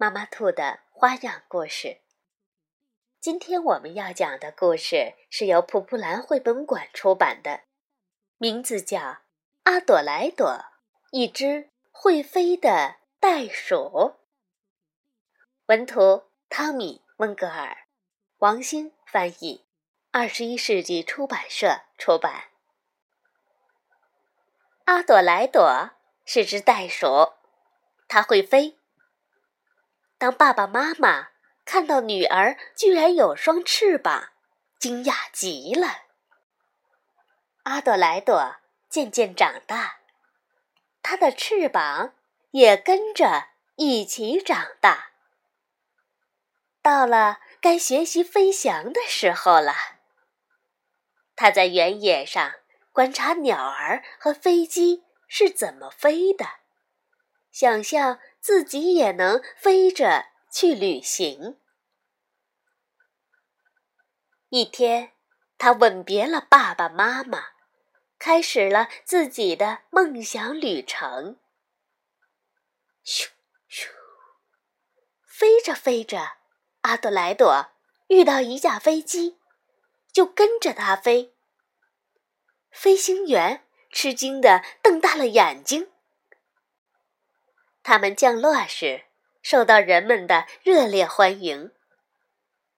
妈妈兔的花样故事。今天我们要讲的故事是由普普兰绘本馆出版的，名字叫《阿朵莱朵：一只会飞的袋鼠》。文图：汤米·温格尔，王星翻译，二十一世纪出版社出版。阿朵莱朵是只袋鼠，它会飞。当爸爸妈妈看到女儿居然有双翅膀，惊讶极了。阿朵莱朵渐渐长大，她的翅膀也跟着一起长大。到了该学习飞翔的时候了。她在原野上观察鸟儿和飞机是怎么飞的，想象。自己也能飞着去旅行。一天，他吻别了爸爸妈妈，开始了自己的梦想旅程。咻咻，飞着飞着，阿德莱朵遇到一架飞机，就跟着它飞。飞行员吃惊的瞪大了眼睛。他们降落时，受到人们的热烈欢迎。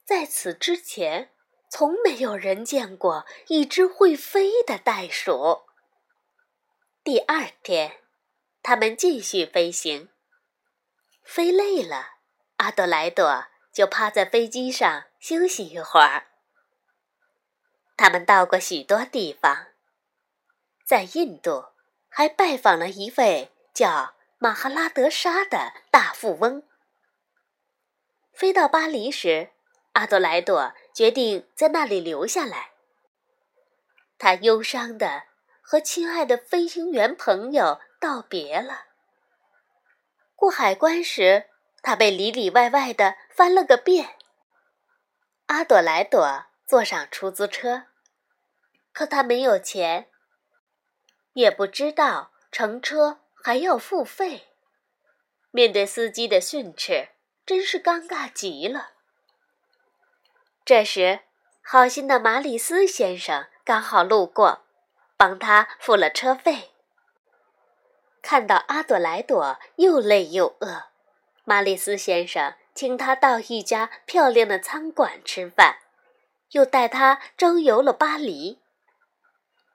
在此之前，从没有人见过一只会飞的袋鼠。第二天，他们继续飞行。飞累了，阿德莱朵就趴在飞机上休息一会儿。他们到过许多地方，在印度还拜访了一位叫……马哈拉德沙的大富翁。飞到巴黎时，阿朵莱朵决定在那里留下来。他忧伤的和亲爱的飞行员朋友道别了。过海关时，他被里里外外的翻了个遍。阿朵莱朵坐上出租车，可他没有钱，也不知道乘车。还要付费，面对司机的训斥，真是尴尬极了。这时，好心的马里斯先生刚好路过，帮他付了车费。看到阿朵莱朵又累又饿，马里斯先生请他到一家漂亮的餐馆吃饭，又带他周游了巴黎。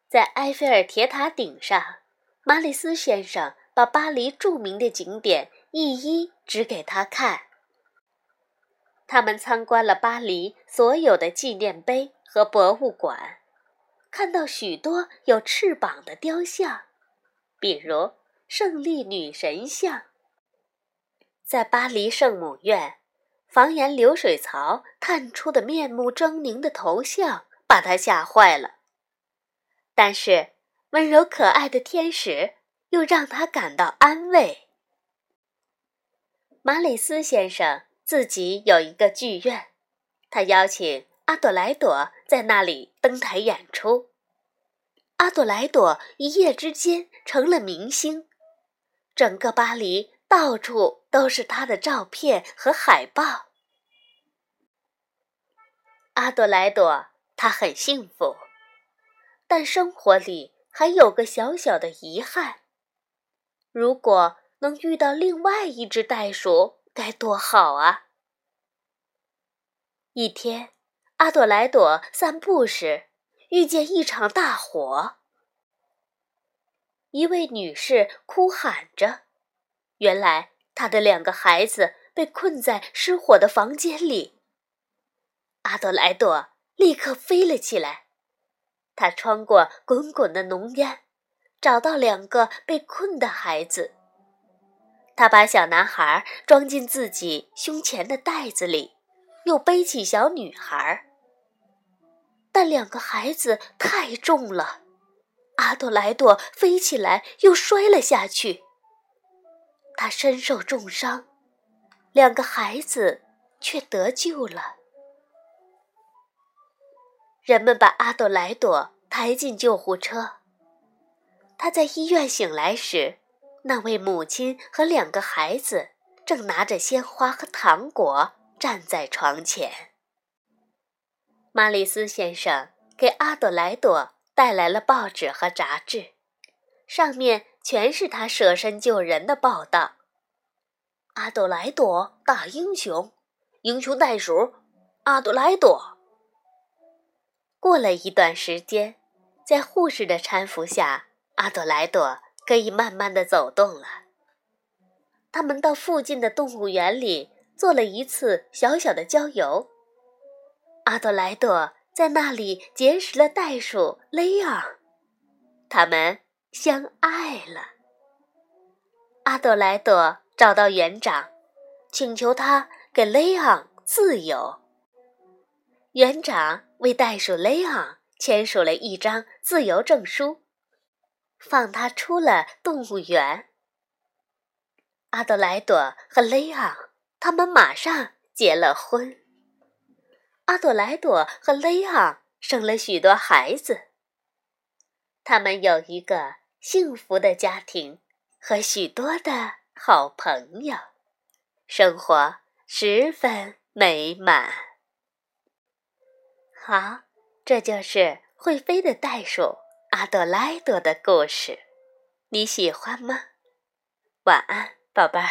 在埃菲尔铁塔顶上。马里斯先生把巴黎著名的景点一一指给他看。他们参观了巴黎所有的纪念碑和博物馆，看到许多有翅膀的雕像，比如胜利女神像。在巴黎圣母院，房檐流水槽探出的面目狰狞的头像把他吓坏了，但是。温柔可爱的天使又让他感到安慰。马里斯先生自己有一个剧院，他邀请阿朵莱朵在那里登台演出。阿朵莱朵一夜之间成了明星，整个巴黎到处都是他的照片和海报。阿朵莱朵，他很幸福，但生活里。还有个小小的遗憾，如果能遇到另外一只袋鼠，该多好啊！一天，阿朵莱朵散步时遇见一场大火，一位女士哭喊着，原来她的两个孩子被困在失火的房间里。阿朵莱朵立刻飞了起来。他穿过滚滚的浓烟，找到两个被困的孩子。他把小男孩装进自己胸前的袋子里，又背起小女孩。但两个孩子太重了，阿朵莱朵飞起来又摔了下去。他身受重伤，两个孩子却得救了。人们把阿朵莱朵抬进救护车。他在医院醒来时，那位母亲和两个孩子正拿着鲜花和糖果站在床前。马里斯先生给阿朵莱朵带来了报纸和杂志，上面全是他舍身救人的报道。阿朵莱朵大英雄，英雄袋鼠，阿朵莱朵。过了一段时间，在护士的搀扶下。阿朵莱朵可以慢慢的走动了。他们到附近的动物园里做了一次小小的郊游。阿朵莱朵在那里结识了袋鼠雷昂，他们相爱了。阿朵莱朵找到园长，请求他给雷昂自由。园长为袋鼠雷昂签署了一张自由证书。放他出了动物园。阿德莱朵和雷昂，他们马上结了婚。阿朵莱朵和雷昂生了许多孩子。他们有一个幸福的家庭和许多的好朋友，生活十分美满。好，这就是会飞的袋鼠。阿朵莱德的故事，你喜欢吗？晚安，宝贝儿。